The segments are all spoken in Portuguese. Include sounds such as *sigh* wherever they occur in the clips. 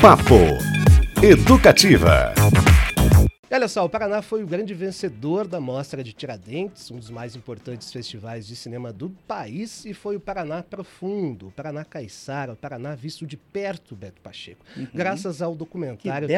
Papo Educativa. E olha só, o Paraná foi o grande vencedor da Mostra de Tiradentes, um dos mais importantes festivais de cinema do país, e foi o Paraná Profundo, o Paraná Caiçara, o Paraná visto de perto, Beto Pacheco, uhum. graças ao documentário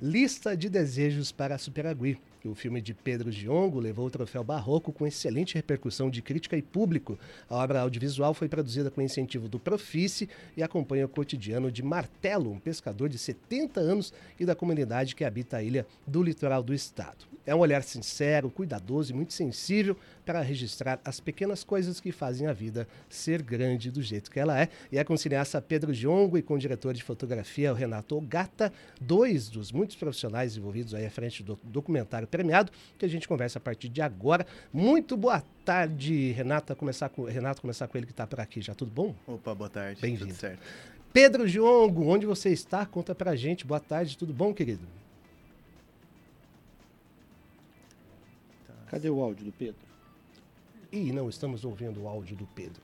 Lista de Desejos para Superagui. O filme de Pedro Giongo levou o troféu Barroco com excelente repercussão de crítica e público. A obra audiovisual foi produzida com incentivo do Profice e acompanha o cotidiano de Martelo, um pescador de 70 anos e da comunidade que habita a ilha do litoral do estado. É um olhar sincero, cuidadoso e muito sensível para registrar as pequenas coisas que fazem a vida ser grande do jeito que ela é. E é com o cineasta Pedro Giongo e com o diretor de fotografia, o Renato Ogata, dois dos muitos profissionais envolvidos aí à frente do documentário premiado, que a gente conversa a partir de agora. Muito boa tarde, Renata. Começar com, Renato, começar com ele que está por aqui já. Tudo bom? Opa, boa tarde. Bem-vindo. Pedro Giongo, onde você está? Conta pra gente. Boa tarde, tudo bom, querido? Cadê o áudio do Pedro? Ih, não estamos ouvindo o áudio do Pedro.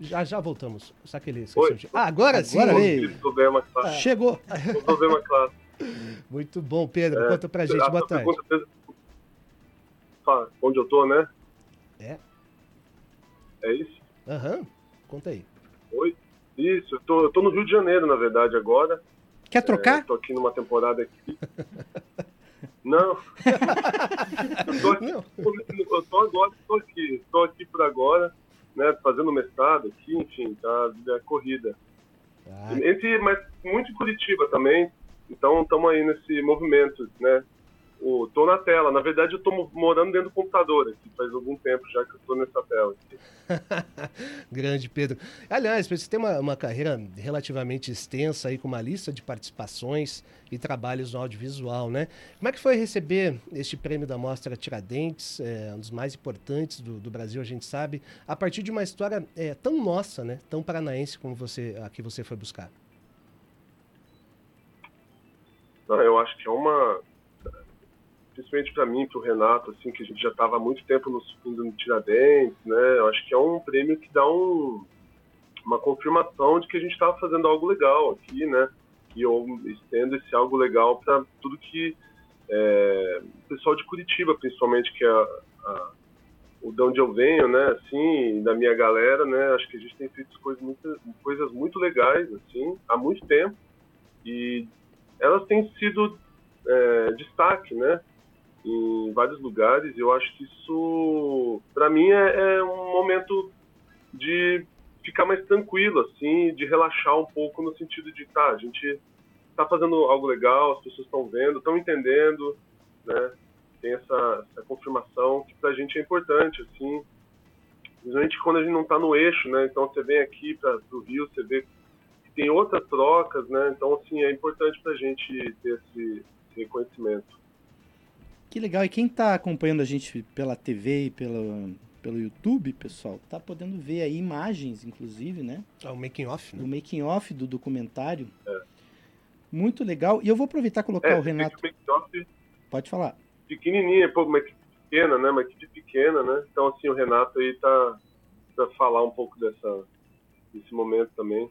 Já já voltamos. Só que ele esqueceu de... Ah, agora, agora sim! Problema, claro. Chegou! problema, claro. *laughs* Muito bom, Pedro. É, Conta pra gente. Boa tarde. Pergunta, onde eu tô, né? É. É isso? Aham. Uhum. Conta aí. Oi? Isso, eu tô, eu tô no Rio de Janeiro, na verdade, agora. Quer trocar? É, tô aqui numa temporada aqui. *laughs* Não. *laughs* eu, tô aqui, Não. eu tô agora, estou aqui. Estou aqui por agora, né? Fazendo mestrado aqui, enfim, tá? É corrida. Ah. Entre, mas muito em Curitiba também. Então estamos aí nesse movimento, né? O, tô na tela. Na verdade, eu tô morando dentro do computador aqui, faz algum tempo já que eu tô nessa tela *laughs* Grande, Pedro. Aliás, você tem uma, uma carreira relativamente extensa aí, com uma lista de participações e trabalhos no audiovisual, né? Como é que foi receber este prêmio da Mostra Tiradentes, é, um dos mais importantes do, do, Brasil, a gente sabe, a partir de uma história é, tão nossa, né? Tão paranaense como você, a que você foi buscar? Não, eu acho que é uma principalmente para mim, para o Renato, assim, que a gente já estava há muito tempo nos indo no Tiradentes, né? Eu acho que é um prêmio que dá um, uma confirmação de que a gente estava fazendo algo legal aqui, né? E eu estendo esse algo legal para tudo que é, o pessoal de Curitiba, principalmente, que é a, a, o de onde eu venho, né? Assim, da minha galera, né? Acho que a gente tem feito coisas muito, coisas muito legais, assim, há muito tempo. E elas têm sido é, destaque, né? Em vários lugares. Eu acho que isso, para mim, é, é, um momento de ficar mais tranquilo, assim, de relaxar um pouco no sentido de, tá, a gente está fazendo algo legal, as pessoas estão vendo, estão entendendo, né? Tem essa, essa confirmação que para a gente é importante, assim, principalmente quando a gente não está no eixo, né? Então você vem aqui para o Rio, você vê que tem outras trocas, né? Então assim é importante para a gente ter esse, esse reconhecimento. Que legal. E quem está acompanhando a gente pela TV e pelo, pelo YouTube, pessoal, tá podendo ver aí imagens, inclusive, né? Ah, o making off, né? O making off do documentário. É. Muito legal. E eu vou aproveitar e colocar é, o Renato. O Pode falar. Pequenininha, pô, uma equipe pequena, né? Uma equipe pequena, né? Então, assim, o Renato aí tá para falar um pouco dessa, desse momento também.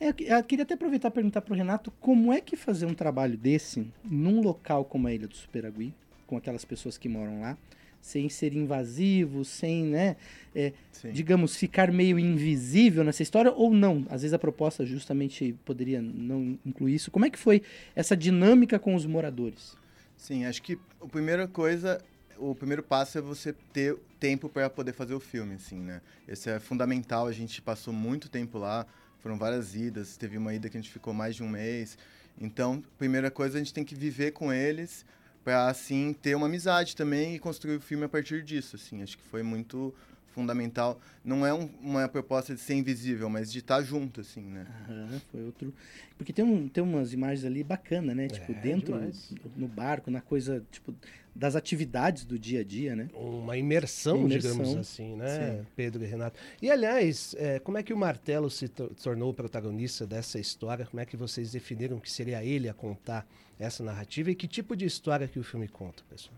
É, eu queria até aproveitar e perguntar para o Renato como é que fazer um trabalho desse num local como a Ilha do Superagui, com aquelas pessoas que moram lá, sem ser invasivo, sem, né, é, digamos, ficar meio invisível nessa história, ou não? Às vezes a proposta justamente poderia não incluir isso. Como é que foi essa dinâmica com os moradores? Sim, acho que a primeira coisa, o primeiro passo é você ter tempo para poder fazer o filme, assim, né? Esse é fundamental, a gente passou muito tempo lá, foram várias idas, teve uma ida que a gente ficou mais de um mês. Então, primeira coisa, a gente tem que viver com eles, para assim ter uma amizade também e construir o filme a partir disso, assim. Acho que foi muito fundamental. Não é um, uma proposta de ser invisível, mas de estar junto, assim, né? Uhum, foi outro. Porque tem, um, tem umas imagens ali bacana, né? Tipo, é, dentro, no barco, na coisa, tipo, das atividades do dia a dia, né? Uma imersão, imersão digamos assim, né, Sim. Pedro e Renato? E, aliás, é, como é que o Martelo se tornou o protagonista dessa história? Como é que vocês definiram que seria ele a contar essa narrativa? E que tipo de história que o filme conta, pessoal?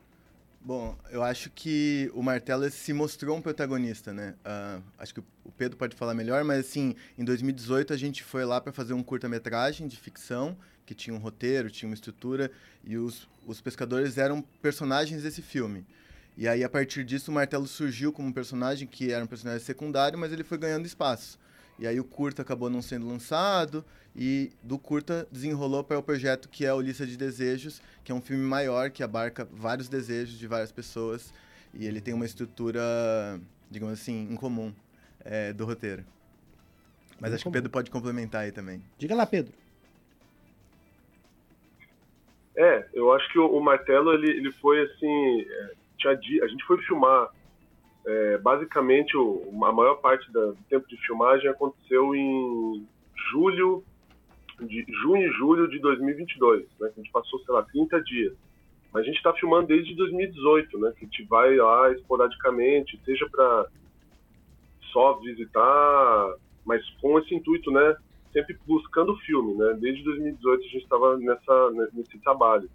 Bom, eu acho que o Martelo se mostrou um protagonista, né? Uh, acho que o Pedro pode falar melhor, mas assim, em 2018 a gente foi lá para fazer um curta-metragem de ficção, que tinha um roteiro, tinha uma estrutura, e os, os pescadores eram personagens desse filme. E aí, a partir disso, o Martelo surgiu como um personagem que era um personagem secundário, mas ele foi ganhando espaço. E aí o curta acabou não sendo lançado e do curta desenrolou para o projeto que é o Lista de Desejos, que é um filme maior que abarca vários desejos de várias pessoas e ele tem uma estrutura, digamos assim, incomum é, do roteiro. Mas acho que o Pedro pode complementar aí também. Diga lá, Pedro. É, eu acho que o, o Martelo ele, ele foi assim, é, tinha, a gente foi filmar é, basicamente, o, a maior parte da, do tempo de filmagem aconteceu em julho, de junho e julho de 2022, né? A gente passou, sei lá, 30 dias. Mas a gente está filmando desde 2018, né? Que a gente vai lá esporadicamente, seja para só visitar, mas com esse intuito, né? Sempre buscando o filme, né? Desde 2018 a gente estava nessa nesse trabalho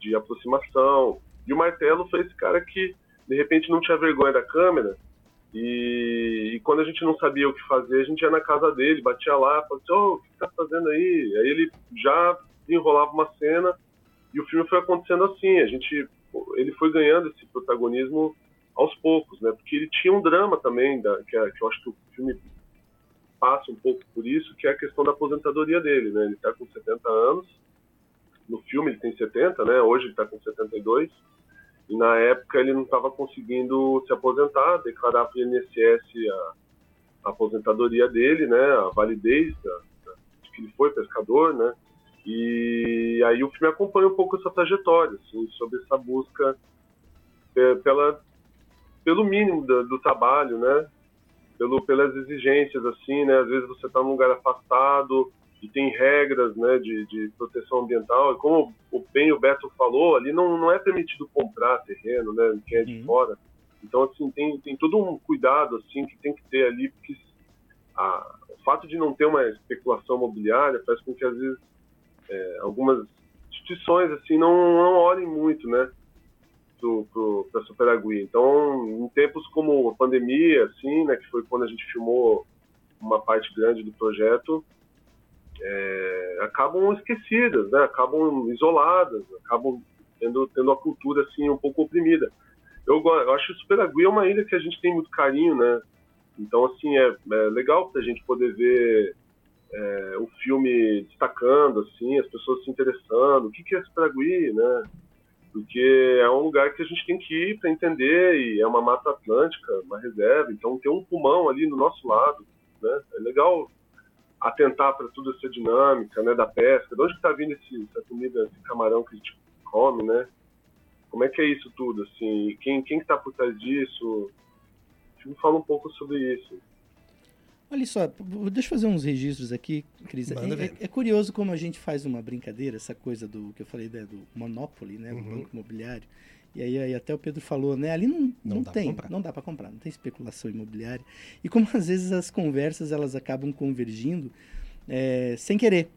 de aproximação. E o Martelo foi esse cara que de repente não tinha vergonha da câmera e, e, quando a gente não sabia o que fazer, a gente ia na casa dele, batia lá, falava assim, oh, o que você tá fazendo aí? Aí ele já enrolava uma cena e o filme foi acontecendo assim, a gente, ele foi ganhando esse protagonismo aos poucos, né? Porque ele tinha um drama também, da, que, é, que eu acho que o filme passa um pouco por isso, que é a questão da aposentadoria dele, né? Ele está com 70 anos, no filme ele tem 70, né? Hoje ele está com 72, e na época ele não estava conseguindo se aposentar, declarar para o INSS a, a, aposentadoria dele, né, a validez da, da, de que ele foi pescador, né, e aí o filme acompanha um pouco essa trajetória, assim, sobre essa busca pela, pelo mínimo do, do trabalho, né, pelo, pelas exigências, assim, né, às vezes você está num lugar afastado, e tem regras né, de, de proteção ambiental. E como o bem o Beto falou, ali não, não é permitido comprar terreno, né, quem é de uhum. fora. Então, assim, tem, tem todo um cuidado assim que tem que ter ali, porque a, o fato de não ter uma especulação imobiliária faz com que, às vezes, é, algumas instituições assim não, não olhem muito, né, para a Superagui. Então, em tempos como a pandemia, assim, né, que foi quando a gente filmou uma parte grande do projeto, é, acabam esquecidas, né? acabam isoladas, acabam tendo, tendo a cultura assim um pouco oprimida. Eu, eu acho que Superagui é uma ilha que a gente tem muito carinho, né? Então, assim, é, é legal para a gente poder ver é, o filme destacando, assim, as pessoas se interessando. O que, que é Superagui, né? Porque é um lugar que a gente tem que ir para entender e é uma mata atlântica, uma reserva. Então, tem um pulmão ali no nosso lado, né? É legal atentar para toda essa dinâmica né, da pesca, de onde está vindo esse, essa comida, esse camarão que a gente come, né? Como é que é isso tudo, assim? Quem quem está por trás disso? Me fala um pouco sobre isso. Olha só, deixa eu fazer uns registros aqui, Cris. É, é, é, curioso como a gente faz uma brincadeira, essa coisa do que eu falei né, do Monopoly, né, uhum. banco imobiliário. E aí, aí, até o Pedro falou, né? Ali não, não, não tem, não dá para comprar, não tem especulação imobiliária. E como às vezes as conversas elas acabam convergindo é, sem querer.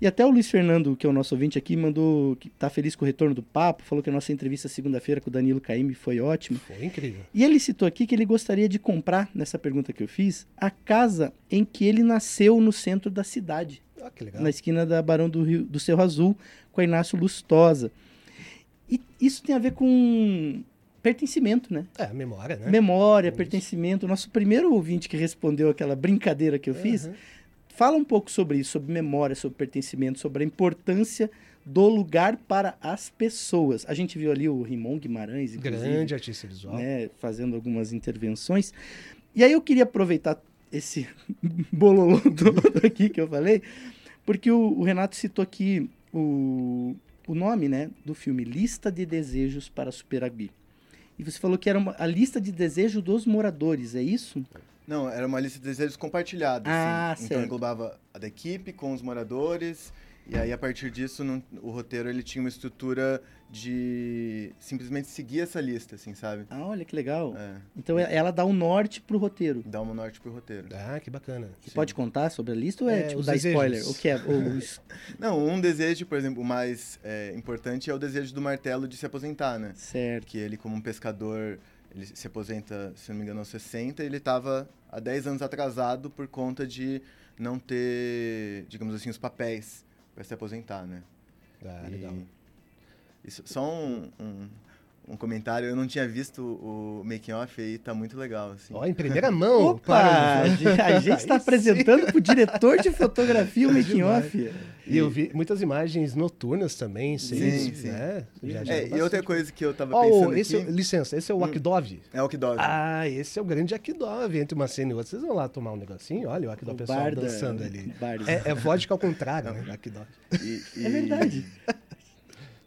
E até o Luiz Fernando, que é o nosso ouvinte aqui, mandou que tá feliz com o retorno do papo, falou que a nossa entrevista segunda-feira com o Danilo Caime foi ótima. Foi incrível. E ele citou aqui que ele gostaria de comprar, nessa pergunta que eu fiz, a casa em que ele nasceu no centro da cidade. Ah, que legal. Na esquina da Barão do, Rio, do Cerro Azul, com a Inácio Lustosa. E isso tem a ver com pertencimento, né? É, memória, né? Memória, isso. pertencimento. Nosso primeiro ouvinte que respondeu aquela brincadeira que eu uhum. fiz, fala um pouco sobre isso, sobre memória, sobre pertencimento, sobre a importância do lugar para as pessoas. A gente viu ali o Rimon Guimarães, grande artista visual, né, fazendo algumas intervenções. E aí eu queria aproveitar esse *laughs* bololô todo aqui que eu falei, porque o, o Renato citou aqui o, o nome né, do filme Lista de Desejos para Superagui. E você falou que era uma, a lista de desejos dos moradores, é isso? Não, era uma lista de desejos compartilhada. Ah, assim. certo. Então englobava a da equipe com os moradores E aí, a partir disso, não- o roteiro ele tinha uma estrutura de simplesmente seguir essa lista, assim, sabe? Ah, olha que legal. É, Então e- ela dá um norte pro roteiro. dá um norte pro roteiro. Ah, que bacana. Você pode contar sobre a lista ou é, É, tipo dar desejos. spoiler? O que é? Os- *laughs* Não, um desejo, por exemplo, o mais é, importante é o desejo do Martelo de se aposentar, né? Certo. Que ele, como um pescador, ele se aposenta, se não me engano, aos 60, e ele estava há 10 anos atrasado por conta de não ter, digamos assim, os papéis para se aposentar, né? Ah, E- legal. Isso, só um, um, um comentário, eu não tinha visto o making off aí, tá muito legal, assim. Ó, em primeira mão. *laughs* Opa! A gente está *laughs* apresentando pro diretor de fotografia o *laughs* making off. E eu vi muitas imagens noturnas também, vocês, Sim, sim. né? Já É, ajuda e outra coisa que eu tava Ó, pensando esse, aqui... licença, esse é o Hum. Akdov? É o dói. Ah, esse é o grande Akdov. Entre uma cena e outra, vocês vão lá tomar um negocinho? Olha o Akdov, O pessoal bar da- dançando ali. É, é vodka ao contrário, né? Akdov. E- É e verdade.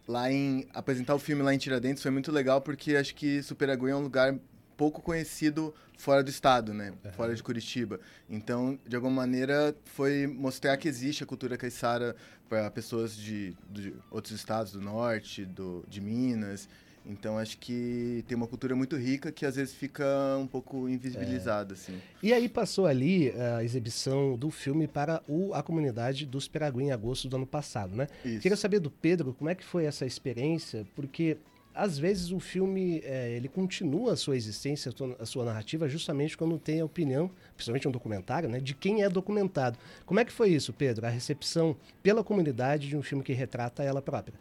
Lá em... Apresentar o filme lá em Tiradentes foi muito legal, porque acho que Superagui é um lugar pouco conhecido fora do estado, né? Fora de Curitiba. Então, de alguma maneira, foi mostrar que existe a cultura caiçara para pessoas de, de outros estados do norte, do, de Minas. Então, acho que tem uma cultura muito rica que às vezes fica um pouco invisibilizada, assim. E aí passou ali a exibição do filme para o, a comunidade dos Peragui em agosto do ano passado, né? Isso. Queria saber do Pedro como é que foi essa experiência, porque às vezes o filme é, ele continua a sua existência, a sua- a sua narrativa, justamente quando tem a opinião, principalmente um documentário, né, de quem é documentado. Como é que foi isso, Pedro? A recepção pela comunidade de um filme que retrata ela própria?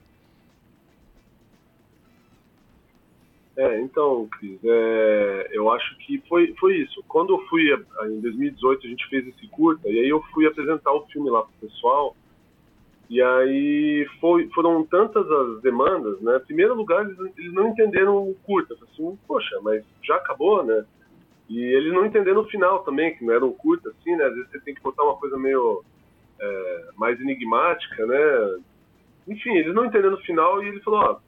É, então, Cris, é, eu acho que foi, foi isso. Quando eu fui, em 2018, a gente fez esse curta, e aí eu fui apresentar o filme lá pro pessoal, e aí foi, foram tantas as demandas, né? Em primeiro lugar, eles, eles não entenderam o curta. Eu assim, poxa, mas já acabou, né? E eles não entenderam o final também, que não era um curta, assim, né? Às vezes você tem que botar uma coisa meio é, mais enigmática, né? Enfim, eles não entenderam o final e ele falou, ó,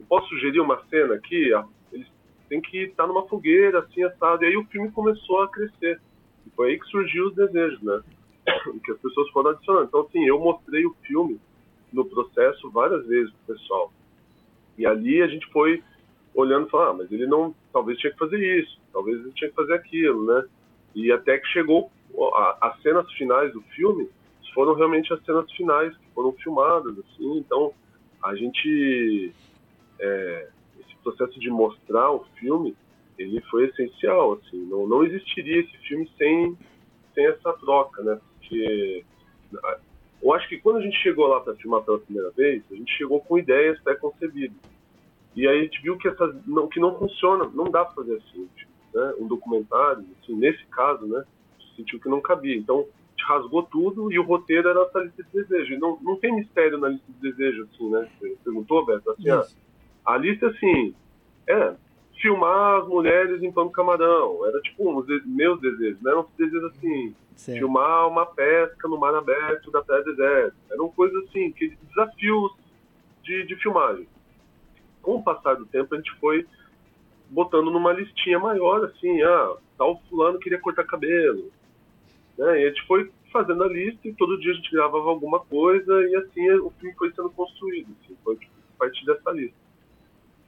eu posso sugerir uma cena aqui? Ah, Eles têm que estar numa fogueira, assim, assado. E aí o filme começou a crescer. E foi aí que surgiu os desejos, né? *coughs* que as pessoas foram adicionando. Então, assim, eu mostrei o filme no processo várias vezes pro pessoal. E ali a gente foi olhando e falando, ah, mas ele não, talvez tinha que fazer isso, talvez ele tinha que fazer aquilo, né? E até que chegou a- as cenas finais do filme, foram realmente as cenas finais que foram filmadas, assim. Então, a gente é, esse processo de mostrar o filme, ele foi essencial, assim, não, não existiria esse filme sem, sem essa troca, né, porque eu acho que quando a gente chegou lá para filmar pela primeira vez, a gente chegou com ideias pré-concebidas, e aí a gente viu que, essa, não, que não funciona, não dá para fazer assim, né, um documentário, assim, nesse caso, né, sentiu que não cabia, então rasgou tudo e o roteiro era essa lista de desejos, não, não tem mistério na lista de desejos, assim, né, você perguntou, Beto, assim, ah. A lista, assim, é filmar as mulheres limpando camarão. Era tipo uns de- meus desejos, não eram desejos assim, Certo. filmar uma pesca no mar aberto da praia deserta. Eram coisas assim, que desafios de, de filmagem. Com o passar do tempo, a gente foi botando numa listinha maior, assim, ah, tal fulano queria cortar cabelo. Né? E a gente foi fazendo a lista e todo dia a gente gravava alguma coisa e assim o filme foi sendo construído, assim, foi tipo, a partir dessa lista.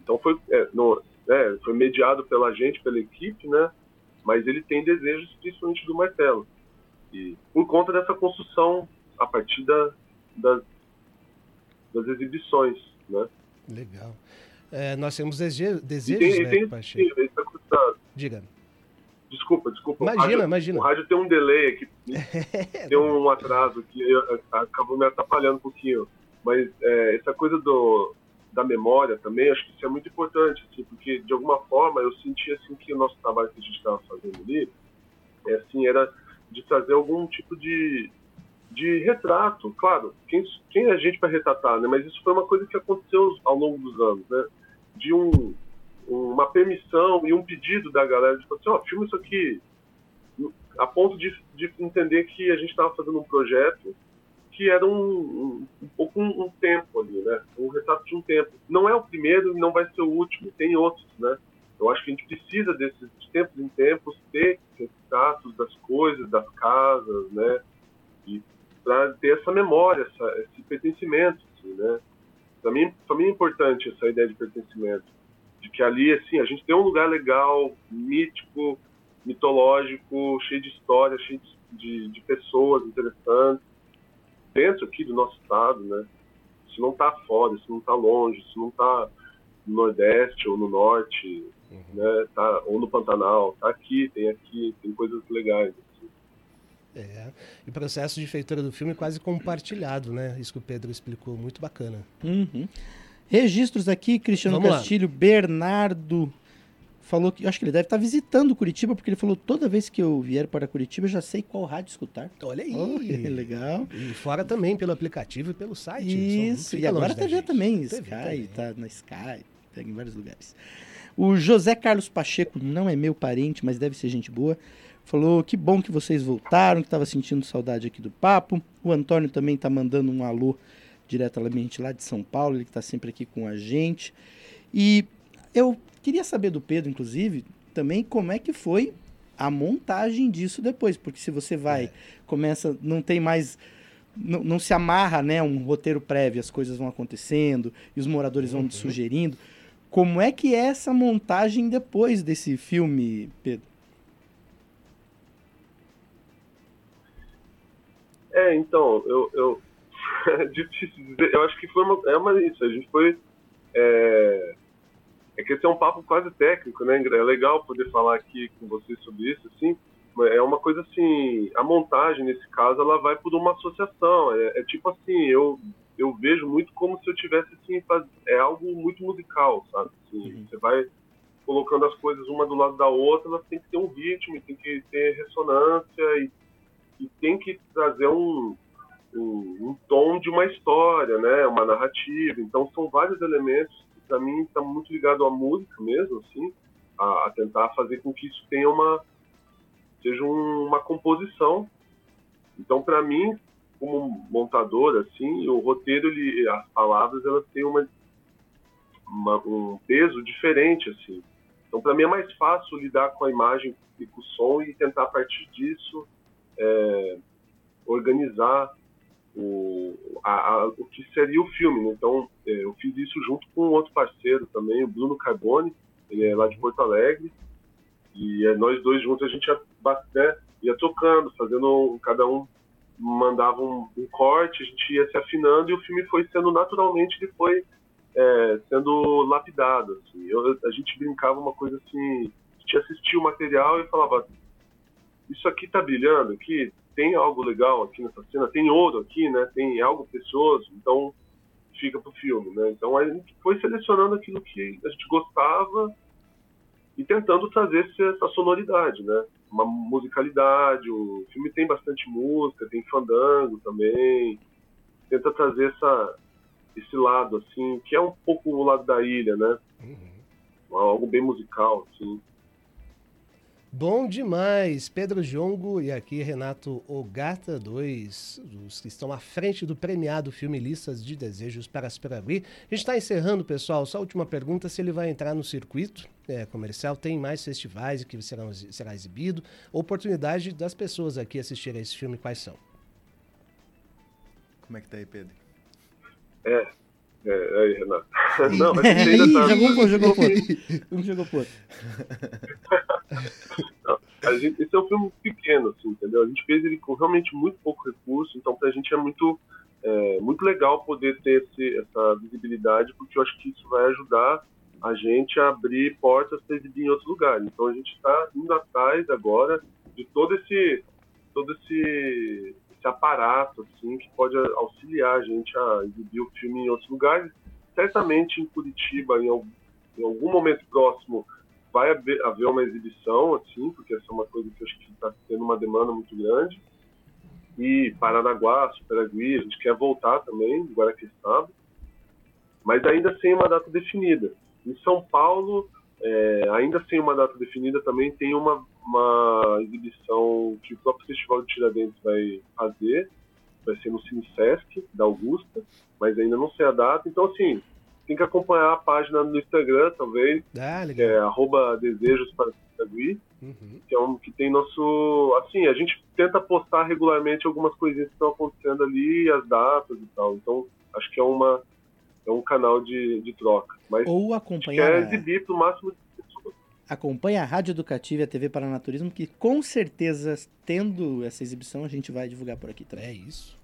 Então foi, é, no, né, foi mediado pela gente, pela equipe, né? Mas ele tem desejos principalmente do martelo. E por conta dessa construção a partir da, das, das exibições, né? Legal. É, nós temos dese- E desejos, tem, né, tem Pacheco? da- Diga. Desculpa, desculpa. Imagina, o rádio, imagina. O rádio tem um delay aqui, *laughs* tem um atraso que acabou me atrapalhando um pouquinho. Mas é, essa coisa do, da memória também, acho que isso é muito importante, assim, porque de alguma forma eu senti assim que o nosso trabalho que a gente estava fazendo ali, é, assim, era de trazer algum tipo de, de retrato. Claro, quem, quem é a gente para retratar, né? Mas isso foi uma coisa que aconteceu ao longo dos anos, né? De um, uma permissão e um pedido da galera de falar assim, ó, filma isso aqui, a ponto de, de entender que a gente estava fazendo um projeto que era um, um, um pouco um, um tempo ali, né? Um retrato de um tempo. Não é o primeiro e não vai ser o último, tem outros, né? Eu acho que a gente precisa desses de tempos em tempos ter retratos das coisas, das casas, né? E para ter essa memória, essa, esse pertencimento, assim, né? Para mim, para mim é importante essa ideia de pertencimento, de que ali, assim, a gente tem um lugar legal, mítico, mitológico, cheio de história, cheio de, de, de pessoas interessantes, dentro aqui do nosso estado, né? Isso não está fora, isso não está longe, isso não está no Nordeste ou no Norte, uhum. né? Tá, ou no Pantanal, tá aqui, tem aqui, tem coisas legais. Assim. É, e o processo de feitura do filme é quase compartilhado, né? Isso que o Pedro explicou, muito bacana. Uhum. Registros aqui, Cristiano Vamos Castilho, lá. Bernardo falou que acho que ele deve estar visitando Curitiba, porque ele falou toda vez que eu vier para Curitiba, eu já sei qual rádio escutar. Olha aí. Oh, legal. E fora também pelo aplicativo e pelo site. Isso, e agora a TV também, TV Sky, também. tá na Sky, tá em vários lugares. O José Carlos Pacheco não é meu parente, mas deve ser gente boa. Falou que bom que vocês voltaram, que estava sentindo saudade aqui do papo. O Antônio também está mandando um alô diretamente lá de São Paulo, ele que está sempre aqui com a gente. E eu Queria saber do Pedro, inclusive, também como é que foi a montagem disso depois, porque se você vai, é. começa, não tem mais não, não, se amarra, né, um roteiro prévio, as coisas vão acontecendo e os moradores vão uhum. sugerindo. Como é que é essa montagem depois desse filme, Pedro? É, então, eu, eu *laughs* é difícil dizer. Eu acho que foi uma, é uma isso. A gente foi é, é que esse é um papo quase técnico, né? É legal poder falar aqui com vocês sobre isso, assim. É uma coisa assim, a montagem nesse caso ela vai por uma associação. É, é tipo assim, eu eu vejo muito como se eu tivesse assim, faz, é algo muito musical, sabe? Assim, uhum. Você vai colocando as coisas uma do lado da outra, elas têm que ter um ritmo, tem que ter ressonância e, e tem que trazer um, um, um tom de uma história, né? Uma narrativa. Então são vários elementos para mim está muito ligado à música mesmo, assim, a, a, tentar fazer com que isso tenha uma seja um, uma composição. Então, para mim, como montador, assim, o roteiro, ele, as palavras, elas têm uma, uma um peso diferente, assim. Então, para mim é mais fácil lidar com a imagem e com o som e tentar a partir disso é, organizar o, a, a, o que seria o filme. Né? Então, é, eu fiz isso junto com outro parceiro também, o Bruno Carbone, ele é lá de Porto Alegre, e é, nós dois juntos a gente ia, né, ia tocando, fazendo, cada um mandava um, um, corte, a gente ia se afinando e o filme foi sendo naturalmente, ele foi é, sendo lapidado. Assim. Eu, a gente brincava uma coisa assim, a gente assistia o material e falava, isso aqui tá brilhando aqui, tem algo legal aqui nessa cena, tem ouro aqui, né? Tem algo precioso, então fica pro filme, né? Então a gente foi selecionando aquilo que a gente gostava e tentando trazer essa sonoridade, né? Uma musicalidade, o filme tem bastante música, tem fandango também, tenta trazer essa esse lado assim, que é um pouco o lado da ilha, né? Uhum. Algo bem musical, assim. Bom demais, Pedro Jongo e aqui Renato Ogata, dois dos que estão à frente do premiado filme Listas de Desejos para Aspiragui. A gente está encerrando, pessoal. Só a última pergunta: se ele vai entrar no circuito é, comercial, tem mais festivais que serão, será exibido, oportunidade das pessoas aqui assistirem a esse filme, quais são? Como é que tá aí, Pedro? É, é, aí, Renato. *laughs* Não, mas ainda tá... jogou, jogou por. Um jogou por. a gente, esse é um filme pequeno, assim, entendeu? A gente fez ele com realmente muito pouco recurso, então pra gente é muito, é, muito legal poder ter esse, essa visibilidade, porque eu acho que isso vai ajudar a gente a abrir portas para exibir em outros lugares. Então a gente está indo atrás agora de todo esse, todo esse esse aparato assim que pode auxiliar a gente a exibir o filme em outros lugares. Certamente em Curitiba, em algum, em algum momento próximo, vai haver, haver, uma exibição, assim, porque essa é uma coisa que acho que está tendo uma demanda muito grande. E Paranaguá, Superagui, a gente quer voltar também, Guaraquestado, mas ainda sem uma data definida. Em São Paulo, é, ainda sem uma data definida, também tem uma, uma exibição que o próprio Festival de Tiradentes vai fazer, vai ser no Cine Sesc, da Augusta, mas ainda não sei a data. Então, assim, tem que acompanhar a página no Instagram também, Ah, que é arroba desejos para Pitagui, Uhum. que é um que tem nosso. Assim, a gente tenta postar regularmente algumas coisinhas que estão acontecendo ali, as datas e tal. Então, acho que é uma é um canal de, de troca. Mas Ou quer acompanhar, a- exibir pro máximo de pessoas. acompanha a Rádio Educativa e a TV Paranaturismo, que com certeza, tendo essa exibição, a gente vai divulgar por aqui também. É isso.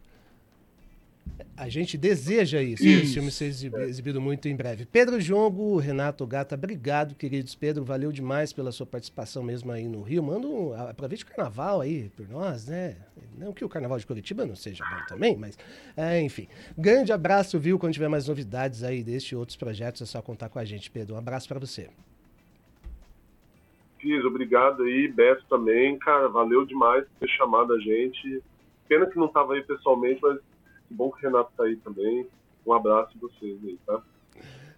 A gente deseja isso, Isso. esse filme ser exibi- exibido muito em breve. Pedro Jongo, Renato Gata, obrigado, queridos. Pedro, valeu demais pela sua participação mesmo aí no Rio. Manda um, aproveite o carnaval aí por nós, né? Não que o carnaval de Curitiba não seja bom também, mas é, enfim. Grande abraço, viu? Quando tiver mais novidades aí deste e outros projetos, é só contar com a gente, Pedro. Um abraço para você. Fiz, obrigado aí, Beto também, cara, valeu demais por ter chamado a gente. Pena que não tava aí pessoalmente, mas que bom que o Renato tá aí também. Um abraço de vocês aí, tá?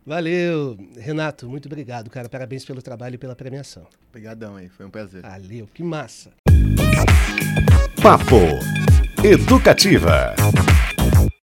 Valeu, Renato. Muito obrigado, cara. Parabéns pelo trabalho e pela premiação. Obrigadão aí, foi um prazer. Valeu, que massa. Papo Educativa.